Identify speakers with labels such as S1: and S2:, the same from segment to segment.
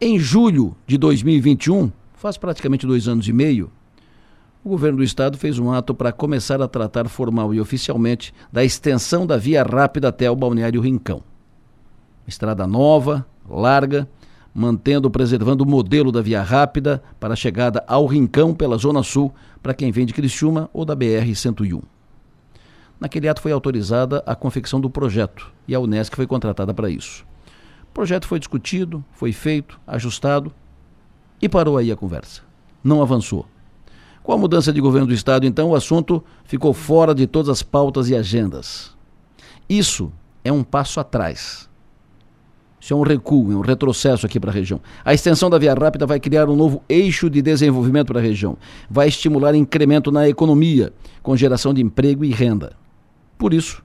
S1: Em julho de 2021, faz praticamente dois anos e meio, o governo do estado fez um ato para começar a tratar formal e oficialmente da extensão da via rápida até o balneário Rincão. Estrada nova, larga, mantendo, preservando o modelo da via rápida para a chegada ao Rincão pela Zona Sul para quem vem de Criciúma ou da BR-101. Naquele ato foi autorizada a confecção do projeto e a Unesc foi contratada para isso. O projeto foi discutido, foi feito, ajustado e parou aí a conversa. Não avançou. Com a mudança de governo do Estado, então, o assunto ficou fora de todas as pautas e agendas. Isso é um passo atrás. Isso é um recuo, é um retrocesso aqui para a região. A extensão da Via Rápida vai criar um novo eixo de desenvolvimento para a região. Vai estimular incremento na economia, com geração de emprego e renda. Por isso,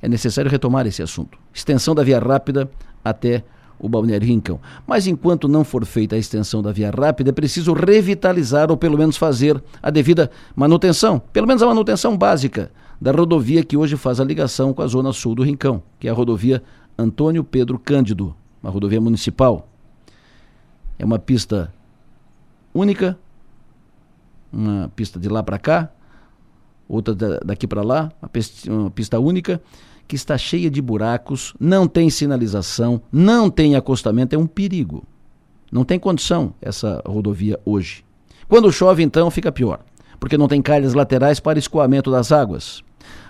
S1: é necessário retomar esse assunto. Extensão da Via Rápida até o Balneário Rincão. Mas enquanto não for feita a extensão da via rápida, é preciso revitalizar ou pelo menos fazer a devida manutenção, pelo menos a manutenção básica da rodovia que hoje faz a ligação com a zona sul do Rincão, que é a rodovia Antônio Pedro Cândido, uma rodovia municipal. É uma pista única, uma pista de lá para cá, outra daqui para lá, uma pista, única que está cheia de buracos, não tem sinalização, não tem acostamento, é um perigo. Não tem condição essa rodovia hoje. Quando chove, então, fica pior, porque não tem calhas laterais para escoamento das águas.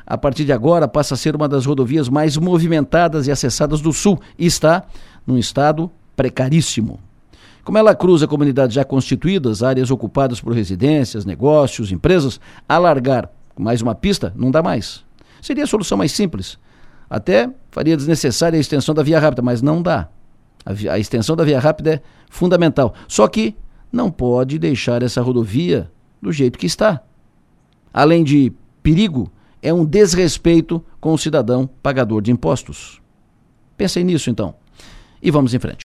S1: A partir de agora, passa a ser uma das rodovias mais movimentadas e acessadas do Sul e está num estado precaríssimo. Como ela cruza comunidades já constituídas, áreas ocupadas por residências, negócios, empresas, alargar mais uma pista não dá mais. Seria a solução mais simples. Até faria desnecessária a extensão da via rápida, mas não dá. A, a extensão da via rápida é fundamental. Só que não pode deixar essa rodovia do jeito que está. Além de perigo, é um desrespeito com o cidadão pagador de impostos. Pensem nisso então. E vamos em frente.